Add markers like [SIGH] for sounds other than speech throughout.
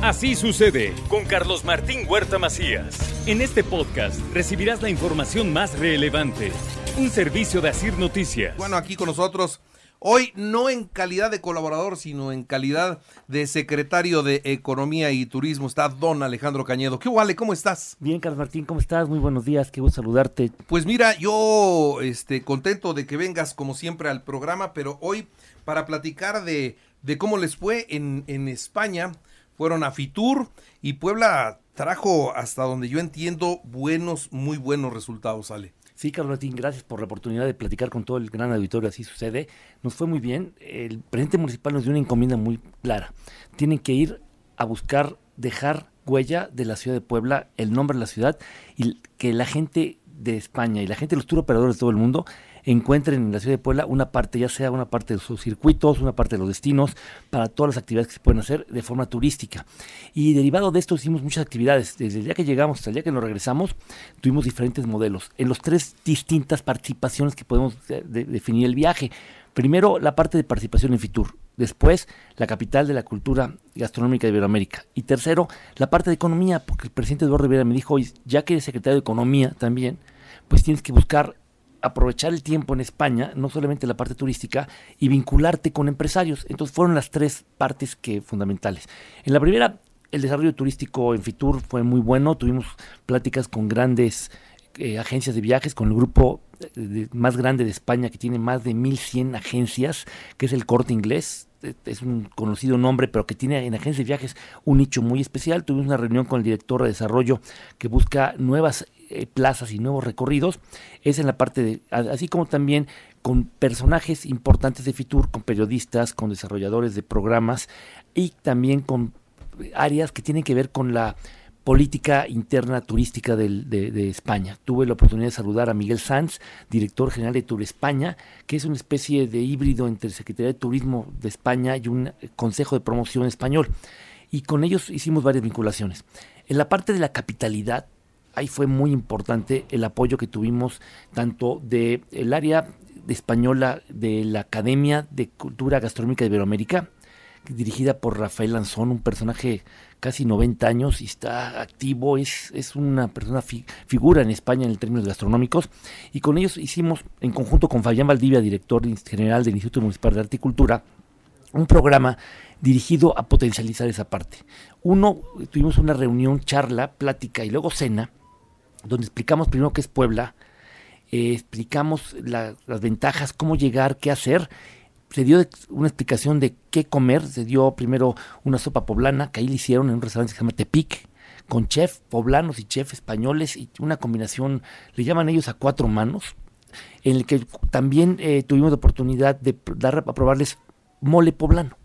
Así sucede con Carlos Martín Huerta Macías. En este podcast recibirás la información más relevante. Un servicio de Asir Noticias. Bueno, aquí con nosotros, hoy no en calidad de colaborador, sino en calidad de secretario de Economía y Turismo, está don Alejandro Cañedo. ¿Qué vale? ¿Cómo estás? Bien, Carlos Martín, ¿cómo estás? Muy buenos días, qué gusto saludarte. Pues mira, yo este, contento de que vengas como siempre al programa, pero hoy para platicar de, de cómo les fue en, en España, fueron a Fitur y Puebla trajo hasta donde yo entiendo buenos, muy buenos resultados, Ale. Sí, Carlos Martín, gracias por la oportunidad de platicar con todo el gran auditorio, así sucede. Nos fue muy bien. El presidente municipal nos dio una encomienda muy clara. Tienen que ir a buscar, dejar huella de la ciudad de Puebla, el nombre de la ciudad y que la gente de España y la gente de los tour operadores de todo el mundo encuentren en la ciudad de Puebla una parte, ya sea una parte de sus circuitos, una parte de los destinos, para todas las actividades que se pueden hacer de forma turística. Y derivado de esto hicimos muchas actividades. Desde el día que llegamos hasta el día que nos regresamos, tuvimos diferentes modelos en los tres distintas participaciones que podemos de, de, definir el viaje. Primero, la parte de participación en Fitur. Después, la capital de la cultura gastronómica de Iberoamérica. Y tercero, la parte de economía, porque el presidente Eduardo Rivera me dijo, ya que eres secretario de Economía también, pues tienes que buscar aprovechar el tiempo en España, no solamente la parte turística, y vincularte con empresarios. Entonces fueron las tres partes que fundamentales. En la primera, el desarrollo turístico en Fitur fue muy bueno. Tuvimos pláticas con grandes eh, agencias de viajes, con el grupo de, más grande de España que tiene más de 1.100 agencias, que es el Corte Inglés. Es un conocido nombre, pero que tiene en agencias de viajes un nicho muy especial. Tuvimos una reunión con el director de desarrollo que busca nuevas eh, plazas y nuevos recorridos. Es en la parte de, así como también con personajes importantes de Fitur, con periodistas, con desarrolladores de programas y también con áreas que tienen que ver con la política interna turística de, España. Tuve la oportunidad de saludar a Miguel Sanz, director general de Tour España, que es una especie de híbrido entre Secretaría de Turismo de España y un Consejo de Promoción español. Y con ellos hicimos varias vinculaciones. En la parte de la capitalidad, ahí fue muy importante el apoyo que tuvimos tanto del el área de española de la Academia de Cultura Gastronómica de Iberoamérica, dirigida por Rafael Lanzón, un personaje casi 90 años y está activo, es, es una persona fi, figura en España en términos gastronómicos, y con ellos hicimos, en conjunto con Fabián Valdivia, director general del Instituto Municipal de Arte y Cultura, un programa dirigido a potencializar esa parte. Uno, tuvimos una reunión, charla, plática y luego cena, donde explicamos primero qué es Puebla, eh, explicamos la, las ventajas, cómo llegar, qué hacer, se dio una explicación de qué comer, se dio primero una sopa poblana que ahí le hicieron en un restaurante que se llama Tepic, con chef poblanos y chef españoles y una combinación, le llaman ellos a cuatro manos, en el que también eh, tuvimos la oportunidad de dar a probarles mole poblano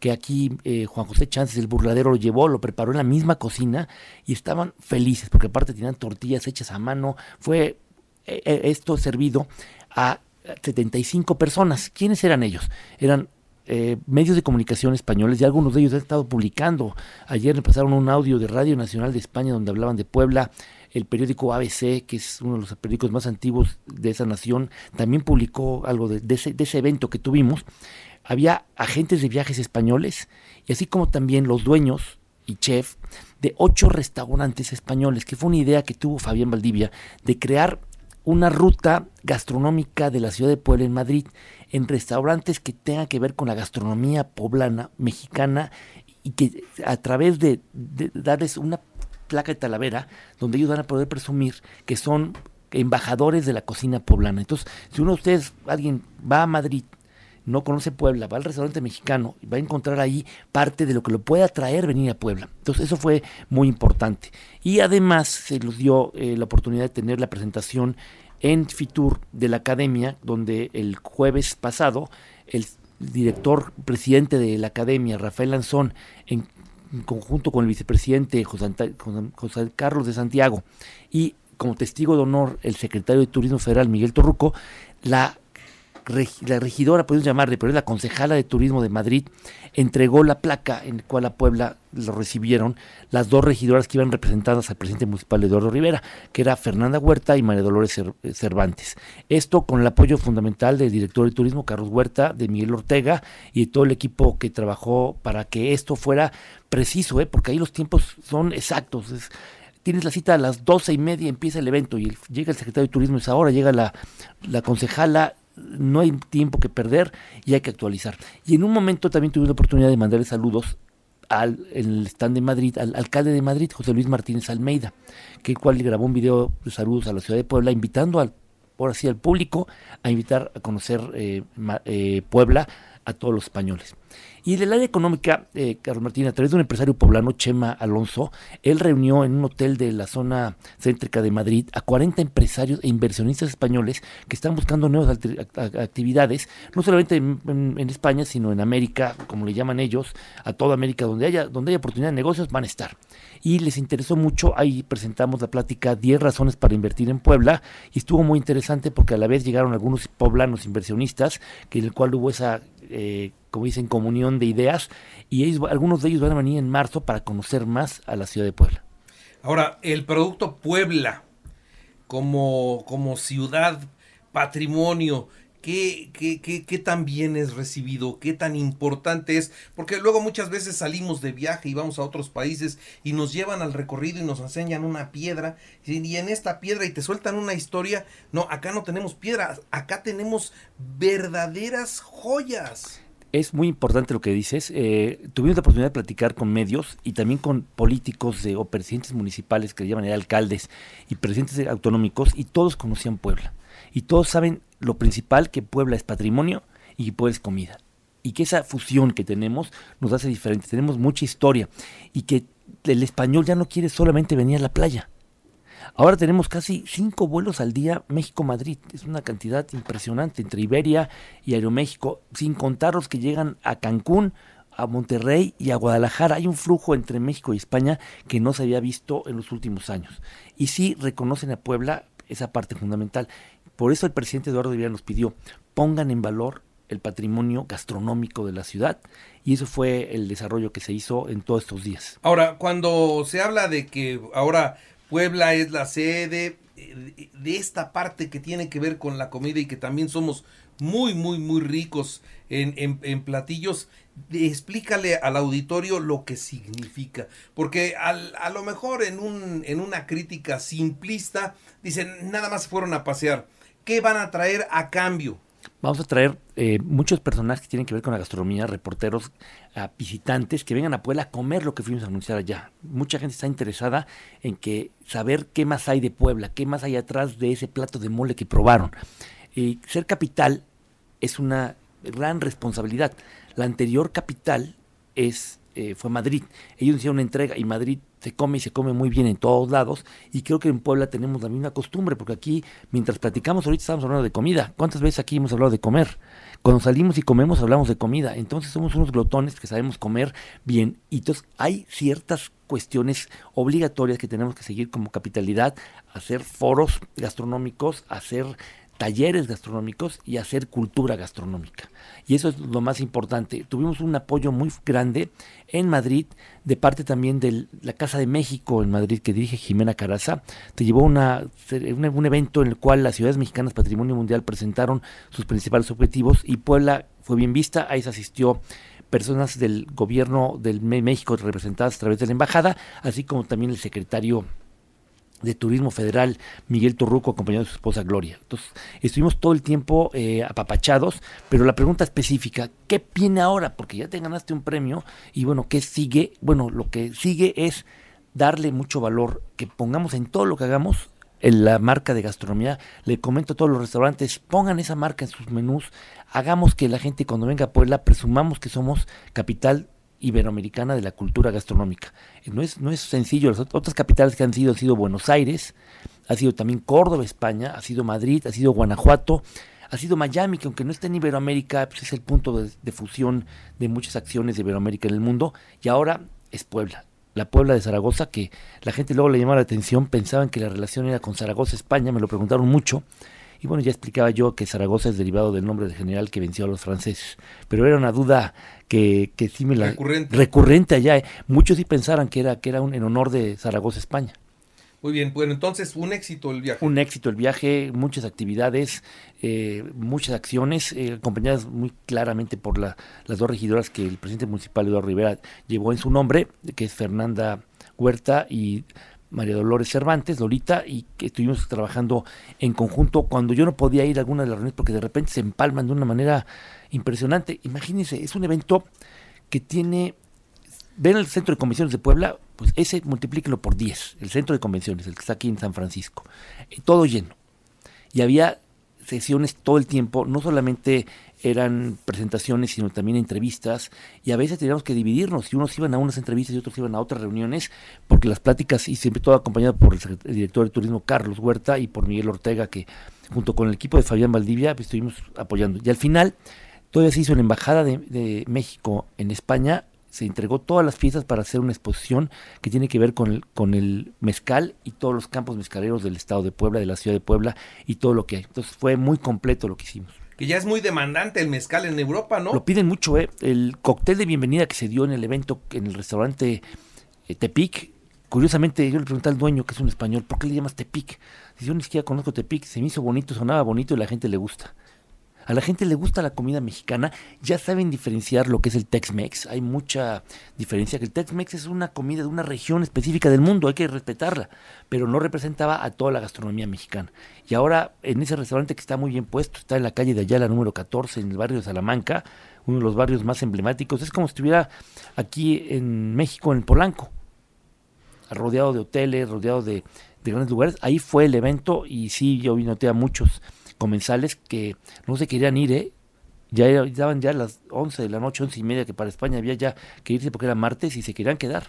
que aquí eh, Juan José Chances, el burladero, lo llevó, lo preparó en la misma cocina y estaban felices porque aparte tenían tortillas hechas a mano. Fue eh, esto servido a 75 personas. ¿Quiénes eran ellos? Eran eh, medios de comunicación españoles y algunos de ellos han estado publicando. Ayer me pasaron un audio de Radio Nacional de España donde hablaban de Puebla. El periódico ABC, que es uno de los periódicos más antiguos de esa nación, también publicó algo de, de, ese, de ese evento que tuvimos. Había agentes de viajes españoles y así como también los dueños y chef de ocho restaurantes españoles, que fue una idea que tuvo Fabián Valdivia de crear una ruta gastronómica de la ciudad de Puebla en Madrid, en restaurantes que tengan que ver con la gastronomía poblana, mexicana, y que a través de, darles una placa de Talavera, donde ellos van a poder presumir que son embajadores de la cocina poblana. Entonces, si uno de ustedes, alguien va a Madrid, no conoce Puebla, va al restaurante mexicano y va a encontrar ahí parte de lo que lo puede atraer venir a Puebla. Entonces eso fue muy importante. Y además se nos dio eh, la oportunidad de tener la presentación en Fitur de la academia, donde el jueves pasado el director presidente de la academia, Rafael Lanzón, en, conjunto con el vicepresidente José, José Carlos de Santiago y como testigo de honor el secretario de Turismo Federal, Miguel Torruco, la la regidora, podemos llamarle, pero es la concejala de turismo de Madrid, entregó la placa en la cual a Puebla lo recibieron las dos regidoras que iban representadas al presidente municipal Eduardo Rivera, que era Fernanda Huerta y María Dolores eh, Cervantes. Esto con el apoyo fundamental del director de turismo Carlos Huerta, de Miguel Ortega y de todo el equipo que trabajó para que esto fuera preciso, ¿eh? porque ahí los tiempos son exactos. tienes la cita a las doce y media, empieza el evento y llega el secretario de turismo, es ahora, llega la, la concejala no hay tiempo que perder y hay que actualizar. Y en un momento también tuve la oportunidad de mandarle saludos al el stand de Madrid, al alcalde de Madrid, José Luis Martínez Almeida, que el cual grabó un video de saludos a la ciudad de Puebla, invitando al, por así al público a invitar a conocer eh, eh, Puebla a todos los españoles. Y del área económica, eh, Carlos Martín, a través de un empresario poblano, Chema Alonso, él reunió en un hotel de la zona céntrica de Madrid a 40 empresarios e inversionistas españoles que están buscando nuevas actividades, no solamente en, España, sino en América, como le llaman ellos, a toda América, donde haya, donde haya oportunidad de negocios, van a estar. Y les interesó mucho, ahí presentamos la plática 10 razones para invertir en Puebla, y estuvo muy interesante porque a la vez llegaron algunos poblanos inversionistas, que en el cual hubo esa eh, como dicen, comunión de ideas, y algunos de ellos van a venir en marzo para conocer más a la ciudad de Puebla. Ahora, el producto Puebla, como, como ciudad, patrimonio, ¿Qué, qué, qué, tan bien es recibido, qué tan importante es, porque luego muchas veces salimos de viaje y vamos a otros países y nos llevan al recorrido y nos enseñan una piedra y en esta piedra y te sueltan una historia, no, acá no tenemos piedra, acá tenemos verdaderas joyas es muy importante lo que dices. Eh, tuvimos la oportunidad de platicar con medios y también con políticos de, o presidentes municipales que le llaman alcaldes y presidentes autonómicos y todos conocían Puebla. Y todos saben lo principal que Puebla es patrimonio y que Puebla es comida. Y que esa fusión que tenemos nos hace diferentes. Tenemos mucha historia y que el español ya no quiere solamente venir a la playa Ahora tenemos casi cinco vuelos al día México-Madrid. Es una cantidad impresionante entre Iberia y Aeroméxico, sin contar los que llegan a Cancún, a Monterrey y a Guadalajara. Hay un flujo entre México y España que no se había visto en los últimos años. Y sí reconocen a Puebla esa parte fundamental. Por eso el presidente Eduardo Rivera nos pidió, pongan en valor el patrimonio gastronómico de la ciudad y eso fue el desarrollo que se hizo en todos estos días. Ahora, cuando se habla de que ahora Puebla es la sede eh, de esta parte que tiene que ver con la comida y que también somos muy, muy, muy ricos en, en, platillos. Explícale al auditorio lo que significa. Porque a lo mejor en, un, en una crítica simplista dicen, nada más fueron a pasear. ¿Qué van a traer a cambio? Vamos a traer eh, muchos personajes que tienen que ver con la gastronomía, reporteros, visitantes que vengan a Puebla a comer lo que fuimos a anunciar allá. Mucha gente está interesada en saber qué más hay de Puebla, qué más hay atrás de ese plato de mole que probaron. Y ser capital es una gran responsabilidad. La anterior capital es eh, fue Madrid. Ellos hicieron una entrega y Madrid se come y se come muy bien en todos lados y creo que en Puebla tenemos la misma costumbre porque aquí mientras platicamos ahorita estamos hablando de comida. ¿Cuántas veces aquí hemos hablado de comer? Cuando salimos y comemos hablamos de comida. Entonces somos unos glotones que sabemos comer bien y entonces hay ciertas cuestiones obligatorias que tenemos que seguir como capitalidad, hacer foros gastronómicos, hacer talleres gastronómicos y hacer cultura gastronómica. Y eso es lo más importante. Tuvimos un apoyo muy grande en Madrid, de parte también de la Casa de México en Madrid, que dirige Jimena Caraza. Te llevó una, un evento en el cual las ciudades mexicanas Patrimonio Mundial presentaron sus principales objetivos y Puebla fue bien vista. Ahí se asistió personas del gobierno del México representadas a través de la embajada, así como también el secretario de Turismo Federal, Miguel Torruco, acompañado de su esposa Gloria. Entonces, estuvimos todo el tiempo eh, apapachados, pero la pregunta específica, ¿qué viene ahora? Porque ya te ganaste un premio y bueno, ¿qué sigue? Bueno, lo que sigue es darle mucho valor, que pongamos en todo lo que hagamos en la marca de gastronomía. Le comento a todos los restaurantes, pongan esa marca en sus menús, hagamos que la gente cuando venga a Puebla presumamos que somos capital iberoamericana de la cultura gastronómica. No es, no es sencillo, las otras capitales que han sido han sido Buenos Aires, ha sido también Córdoba, España, ha sido Madrid, ha sido Guanajuato, ha sido Miami, que aunque no está en Iberoamérica, pues es el punto de, fusión de muchas acciones de Iberoamérica en el mundo, y ahora es Puebla. La Puebla de Zaragoza, que la gente luego le llamaba la atención, pensaban que la relación era con Zaragoza, España, me lo preguntaron mucho, Y bueno, ya explicaba yo que Zaragoza es derivado del nombre del general que venció a los franceses. Pero era una duda que, que sí me la... Recurrente. Recurrente allá. ¿eh? Muchos sí pensaran que era, que era un, en honor de Zaragoza, España. Muy bien, bueno, entonces un éxito el viaje. Un éxito el viaje, muchas actividades, eh, muchas acciones, eh, acompañadas muy claramente por la, las dos regidoras que el presidente municipal Eduardo Rivera llevó en su nombre, que es Fernanda Huerta y María Dolores Cervantes, Lolita, y que estuvimos trabajando en conjunto cuando yo no podía ir a alguna de las reuniones porque de repente se empalman de una manera impresionante. Imagínense, es un evento que tiene ven el centro de convenciones de Puebla, pues ese multiplíquelo por 10, el centro de convenciones, el que está aquí en San Francisco, todo lleno. Y había sesiones todo el tiempo, no solamente eran presentaciones, sino también entrevistas, y a veces teníamos que dividirnos, y unos iban a unas entrevistas y otros iban a otras reuniones, porque las pláticas, y siempre todo acompañado por el, director de turismo Carlos Huerta y por Miguel Ortega, que junto con el equipo de Fabián Valdivia pues, estuvimos apoyando. Y al final, todavía se hizo en la Embajada de, México en España, se entregó todas las piezas para hacer una exposición que tiene que ver con el mezcal y todos los campos mezcaleros del estado de Puebla, de la ciudad de Puebla y todo lo que hay. Entonces fue muy completo lo que hicimos. Que ya es muy demandante el mezcal en Europa, ¿no? Lo piden mucho, ¿eh? El cóctel de bienvenida que se dio en el evento en el restaurante eh, Tepic. Curiosamente, yo le pregunté al dueño, que es un español, ¿por qué le llamas Tepic? Dice, yo ni siquiera conozco Tepic, se me hizo bonito, sonaba bonito y la gente le gusta. A la gente le gusta la comida mexicana, ya saben diferenciar lo que es el Tex-Mex. Hay mucha diferencia, que el Tex-Mex es una comida de una región específica del mundo, hay que respetarla, pero no representaba a toda la gastronomía mexicana. Y ahora en ese restaurante que está muy bien puesto, está en la calle de Ayala número 14, en el barrio de Salamanca, uno de los barrios más emblemáticos, es como si estuviera aquí en México, en Polanco, rodeado de hoteles, rodeado de, de grandes lugares. Ahí fue el evento y sí, yo noté a muchos comensales que no se querían ir, ¿eh? Ya estaban ya las 11 de la noche, 11 y media, que para España había ya que irse porque era martes y se querían quedar.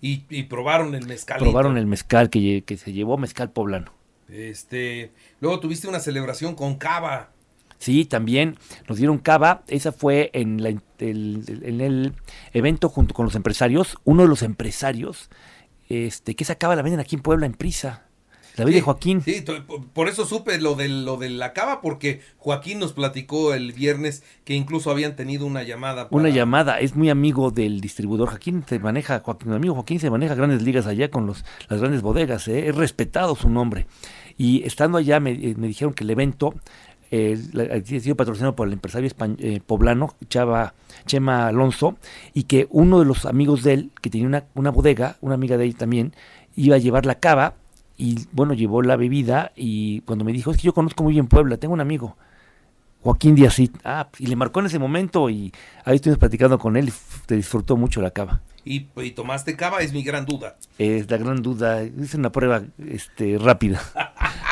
Y, y probaron el mezcal. Probaron el mezcal que, que se llevó, mezcal poblano. Este, luego tuviste una celebración con cava. Sí, también nos dieron cava. Esa fue en, la- el, en el evento junto con los empresarios. Uno de los empresarios, este, que esa cava la venden aquí en Puebla, en Prisa. David Sí, de Joaquín. Sí, por- eso supe lo de, lo de la cava, porque Joaquín nos platicó el viernes que incluso habían tenido una llamada. Una llamada, es muy amigo del distribuidor Joaquín, se maneja, Joaquín, mi amigo Joaquín se maneja grandes ligas allá con los, las grandes bodegas, ¿eh? es respetado su nombre. Y estando allá me, eh, me dijeron que el evento eh, ha sido patrocinado por el empresario españ- eh, poblano, Chava, Chema Alonso, y que uno de los amigos de él, que tenía una, una bodega, una amiga de él también, iba a llevar la cava, y bueno, llevó la bebida, y cuando me dijo, es que yo conozco muy bien Puebla, tengo un amigo, Joaquín Díazit. Ah, y le marcó en ese momento y ahí estuvimos platicando con él y te disfrutó mucho la cava. Y, y tomaste cava, es mi gran duda. Es la gran duda, es una prueba este, rápida. [LAUGHS]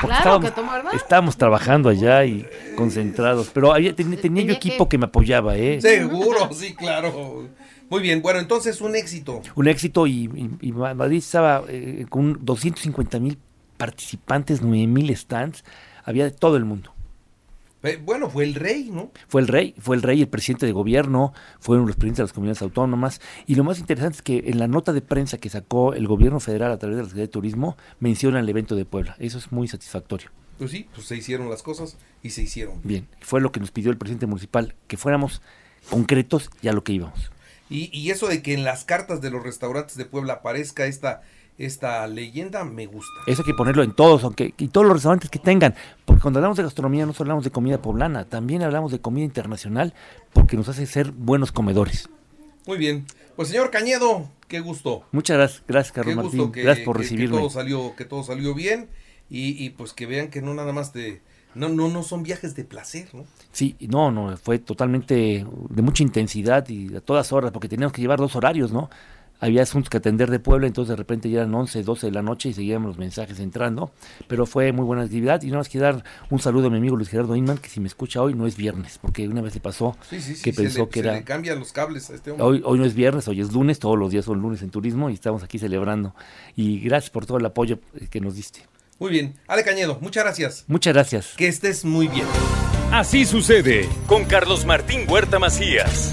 Porque Claro que toma, ¿verdad? estábamos trabajando allá y concentrados, pero había, ten- tenía yo Tenía equipo que- que me apoyaba, ¿eh? Seguro, sí, claro. Muy bien, bueno, entonces un éxito. Un éxito y, y- y Ma- Madrid estaba eh, con 250 mil participantes, 9 mil stands, había de todo el mundo. Eh, Bueno, fue el rey, ¿no? Fue el rey, fue el rey, el presidente de gobierno, fueron los presidentes de las comunidades autónomas. Y lo más interesante es que en la nota de prensa que sacó el gobierno federal a través de la Secretaría de Turismo, menciona el evento de Puebla. Eso es muy satisfactorio. Pues sí, pues se hicieron las cosas y se hicieron. Bien, fue lo que nos pidió el presidente municipal, que fuéramos concretos y a lo que íbamos. Y, y eso de que en las cartas de los restaurantes de Puebla aparezca esta, esta leyenda, me gusta. Eso hay que ponerlo en todos, aunque y todos los restaurantes que tengan, porque cuando hablamos de gastronomía no solo hablamos de comida poblana, también hablamos de comida internacional, porque nos hace ser buenos comedores. Muy bien. Pues señor Cañedo, qué gusto. Muchas gracias, gracias Qué Carlos gusto Martín, que, gracias por que- que recibirme. todo salió, que todo salió bien y, y pues que vean que no nada más de, no, no, no son viajes de placer, ¿no? Sí, no, no, fue totalmente de mucha intensidad y a todas horas, porque teníamos que llevar dos horarios, ¿no? Había asuntos que atender de Puebla, entonces de repente ya eran 11, 12 de la noche y seguíamos los mensajes entrando, pero fue muy buena actividad y nada más quiero dar un saludo a mi amigo Luis Gerardo Inman, que si me escucha hoy no es viernes, porque una vez le pasó Sí, sí, sí. que se pensó le, que se era... le cambian los cables a este hombre. Hoy, hoy no es viernes, hoy es lunes, todos los días son lunes en turismo y estamos aquí celebrando. Y gracias por todo el apoyo que nos diste. Muy bien. Ale Cañedo, muchas gracias. Muchas gracias. Que estés muy bien. Así sucede con Carlos Martín Huerta Macías.